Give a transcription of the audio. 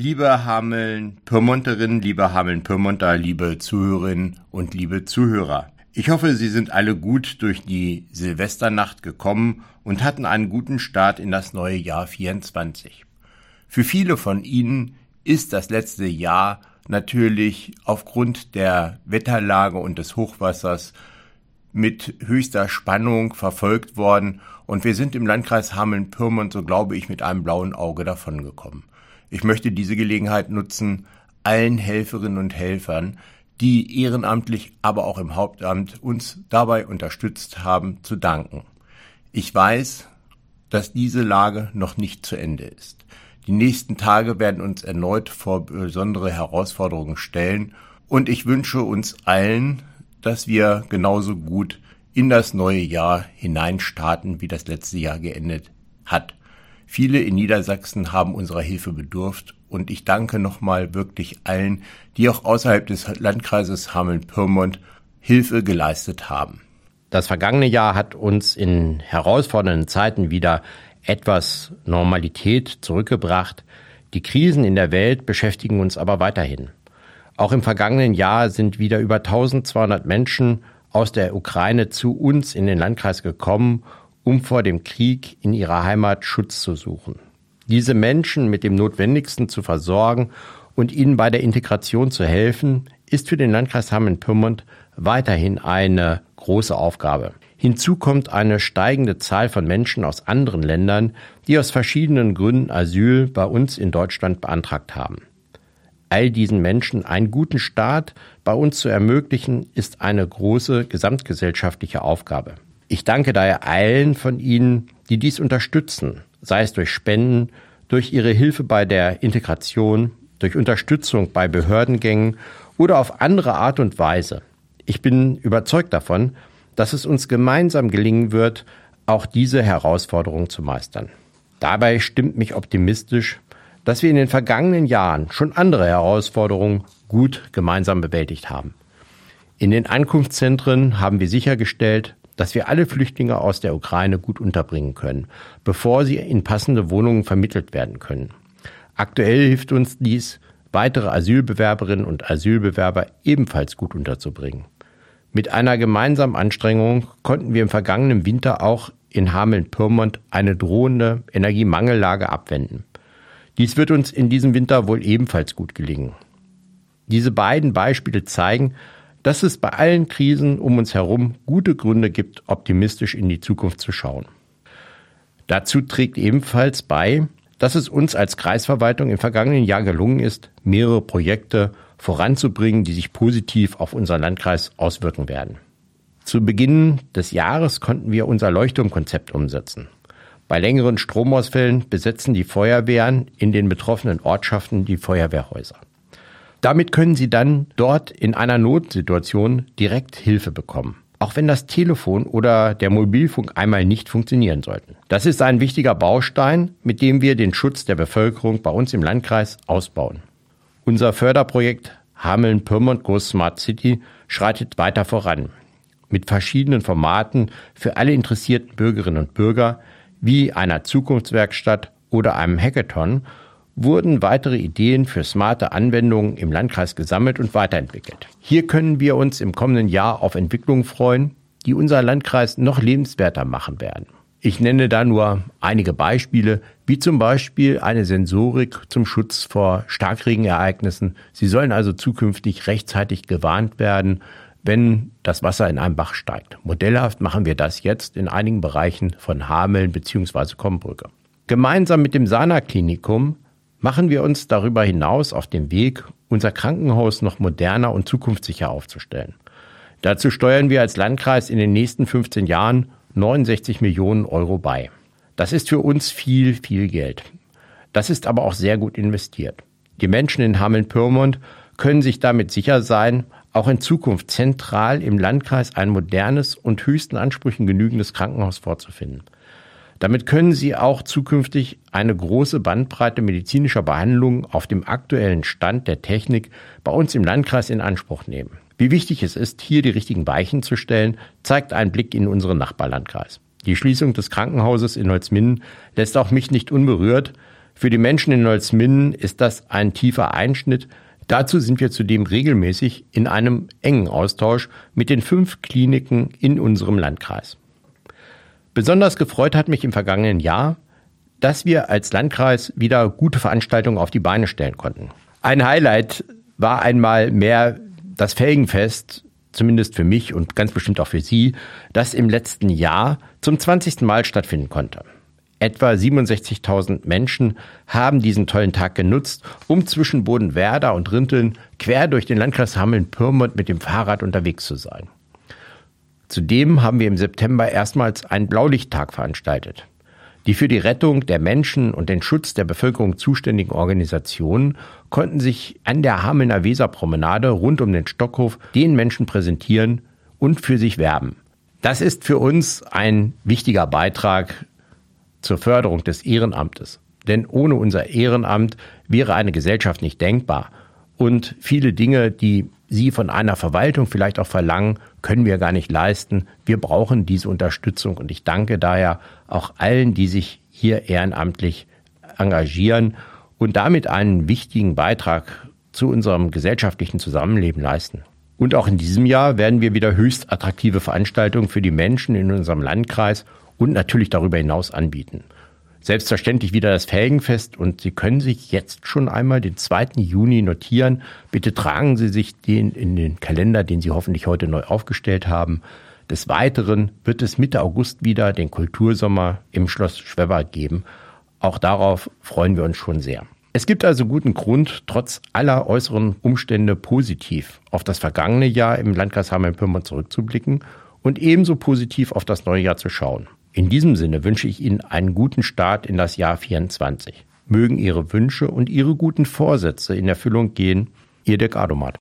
Liebe Hameln-Pyrmonterinnen, liebe Hameln-Pyrmonter, liebe Zuhörerinnen und liebe Zuhörer. Ich hoffe, Sie sind alle gut durch die Silvesternacht gekommen und hatten einen guten Start in das neue Jahr 24. Für viele von Ihnen ist das letzte Jahr natürlich aufgrund der Wetterlage und des Hochwassers mit höchster Spannung verfolgt worden und wir sind im Landkreis Hameln-Pyrmont, so glaube ich, mit einem blauen Auge davongekommen. Ich möchte diese Gelegenheit nutzen, allen Helferinnen und Helfern, die ehrenamtlich, aber auch im Hauptamt uns dabei unterstützt haben, zu danken. Ich weiß, dass diese Lage noch nicht zu Ende ist. Die nächsten Tage werden uns erneut vor besondere Herausforderungen stellen und ich wünsche uns allen, dass wir genauso gut in das neue Jahr hineinstarten, wie das letzte Jahr geendet hat. Viele in Niedersachsen haben unserer Hilfe bedurft und ich danke nochmal wirklich allen, die auch außerhalb des Landkreises Hameln-Pyrmont Hilfe geleistet haben. Das vergangene Jahr hat uns in herausfordernden Zeiten wieder etwas Normalität zurückgebracht. Die Krisen in der Welt beschäftigen uns aber weiterhin. Auch im vergangenen Jahr sind wieder über 1200 Menschen aus der Ukraine zu uns in den Landkreis gekommen um vor dem Krieg in ihrer Heimat Schutz zu suchen. Diese Menschen mit dem Notwendigsten zu versorgen und ihnen bei der Integration zu helfen, ist für den Landkreis Hameln-Pyrmont weiterhin eine große Aufgabe. Hinzu kommt eine steigende Zahl von Menschen aus anderen Ländern, die aus verschiedenen Gründen Asyl bei uns in Deutschland beantragt haben. All diesen Menschen einen guten Start bei uns zu ermöglichen, ist eine große gesamtgesellschaftliche Aufgabe. Ich danke daher allen von Ihnen, die dies unterstützen, sei es durch Spenden, durch Ihre Hilfe bei der Integration, durch Unterstützung bei Behördengängen oder auf andere Art und Weise. Ich bin überzeugt davon, dass es uns gemeinsam gelingen wird, auch diese Herausforderung zu meistern. Dabei stimmt mich optimistisch, dass wir in den vergangenen Jahren schon andere Herausforderungen gut gemeinsam bewältigt haben. In den Ankunftszentren haben wir sichergestellt, dass wir alle Flüchtlinge aus der Ukraine gut unterbringen können, bevor sie in passende Wohnungen vermittelt werden können. Aktuell hilft uns dies, weitere Asylbewerberinnen und Asylbewerber ebenfalls gut unterzubringen. Mit einer gemeinsamen Anstrengung konnten wir im vergangenen Winter auch in Hameln-Pyrmont eine drohende Energiemangellage abwenden. Dies wird uns in diesem Winter wohl ebenfalls gut gelingen. Diese beiden Beispiele zeigen, dass es bei allen Krisen um uns herum gute Gründe gibt, optimistisch in die Zukunft zu schauen. Dazu trägt ebenfalls bei, dass es uns als Kreisverwaltung im vergangenen Jahr gelungen ist, mehrere Projekte voranzubringen, die sich positiv auf unseren Landkreis auswirken werden. Zu Beginn des Jahres konnten wir unser Leuchtturmkonzept umsetzen. Bei längeren Stromausfällen besetzen die Feuerwehren in den betroffenen Ortschaften die Feuerwehrhäuser. Damit können Sie dann dort in einer Notsituation direkt Hilfe bekommen. Auch wenn das Telefon oder der Mobilfunk einmal nicht funktionieren sollten. Das ist ein wichtiger Baustein, mit dem wir den Schutz der Bevölkerung bei uns im Landkreis ausbauen. Unser Förderprojekt Hameln-Pyrmont Go Smart City schreitet weiter voran. Mit verschiedenen Formaten für alle interessierten Bürgerinnen und Bürger, wie einer Zukunftswerkstatt oder einem Hackathon wurden weitere Ideen für smarte Anwendungen im Landkreis gesammelt und weiterentwickelt. Hier können wir uns im kommenden Jahr auf Entwicklungen freuen, die unser Landkreis noch lebenswerter machen werden. Ich nenne da nur einige Beispiele, wie zum Beispiel eine Sensorik zum Schutz vor Starkregenereignissen. Sie sollen also zukünftig rechtzeitig gewarnt werden, wenn das Wasser in einem Bach steigt. Modellhaft machen wir das jetzt in einigen Bereichen von Hameln bzw. Kombrücke. Gemeinsam mit dem Sana-Klinikum machen wir uns darüber hinaus auf den Weg, unser Krankenhaus noch moderner und zukunftssicher aufzustellen. Dazu steuern wir als Landkreis in den nächsten 15 Jahren 69 Millionen Euro bei. Das ist für uns viel, viel Geld. Das ist aber auch sehr gut investiert. Die Menschen in Hameln-Pyrmont können sich damit sicher sein, auch in Zukunft zentral im Landkreis ein modernes und höchsten Ansprüchen genügendes Krankenhaus vorzufinden. Damit können Sie auch zukünftig eine große Bandbreite medizinischer Behandlungen auf dem aktuellen Stand der Technik bei uns im Landkreis in Anspruch nehmen. Wie wichtig es ist, hier die richtigen Weichen zu stellen, zeigt ein Blick in unseren Nachbarlandkreis. Die Schließung des Krankenhauses in Holzminden lässt auch mich nicht unberührt. Für die Menschen in Holzminden ist das ein tiefer Einschnitt. Dazu sind wir zudem regelmäßig in einem engen Austausch mit den fünf Kliniken in unserem Landkreis. Besonders gefreut hat mich im vergangenen Jahr, dass wir als Landkreis wieder gute Veranstaltungen auf die Beine stellen konnten. Ein Highlight war einmal mehr das Felgenfest, zumindest für mich und ganz bestimmt auch für Sie, das im letzten Jahr zum 20. Mal stattfinden konnte. Etwa 67.000 Menschen haben diesen tollen Tag genutzt, um zwischen Bodenwerder und Rinteln quer durch den Landkreis Hameln-Pyrmont mit dem Fahrrad unterwegs zu sein. Zudem haben wir im September erstmals einen Blaulichttag veranstaltet. Die für die Rettung der Menschen und den Schutz der Bevölkerung zuständigen Organisationen konnten sich an der Hamelner Weserpromenade rund um den Stockhof den Menschen präsentieren und für sich werben. Das ist für uns ein wichtiger Beitrag zur Förderung des Ehrenamtes. Denn ohne unser Ehrenamt wäre eine Gesellschaft nicht denkbar. Und viele Dinge, die Sie von einer Verwaltung vielleicht auch verlangen, können wir gar nicht leisten. Wir brauchen diese Unterstützung und ich danke daher auch allen, die sich hier ehrenamtlich engagieren und damit einen wichtigen Beitrag zu unserem gesellschaftlichen Zusammenleben leisten. Und auch in diesem Jahr werden wir wieder höchst attraktive Veranstaltungen für die Menschen in unserem Landkreis und natürlich darüber hinaus anbieten selbstverständlich wieder das Felgenfest und Sie können sich jetzt schon einmal den 2. Juni notieren. Bitte tragen Sie sich den in den Kalender, den Sie hoffentlich heute neu aufgestellt haben. Des Weiteren wird es Mitte August wieder den Kultursommer im Schloss Schwebert geben. Auch darauf freuen wir uns schon sehr. Es gibt also guten Grund, trotz aller äußeren Umstände positiv auf das vergangene Jahr im Landkreis Hameln-Pyrmont zurückzublicken und ebenso positiv auf das neue Jahr zu schauen. In diesem Sinne wünsche ich Ihnen einen guten Start in das Jahr 24. Mögen Ihre Wünsche und Ihre guten Vorsätze in Erfüllung gehen. Ihr Dirk Adomat.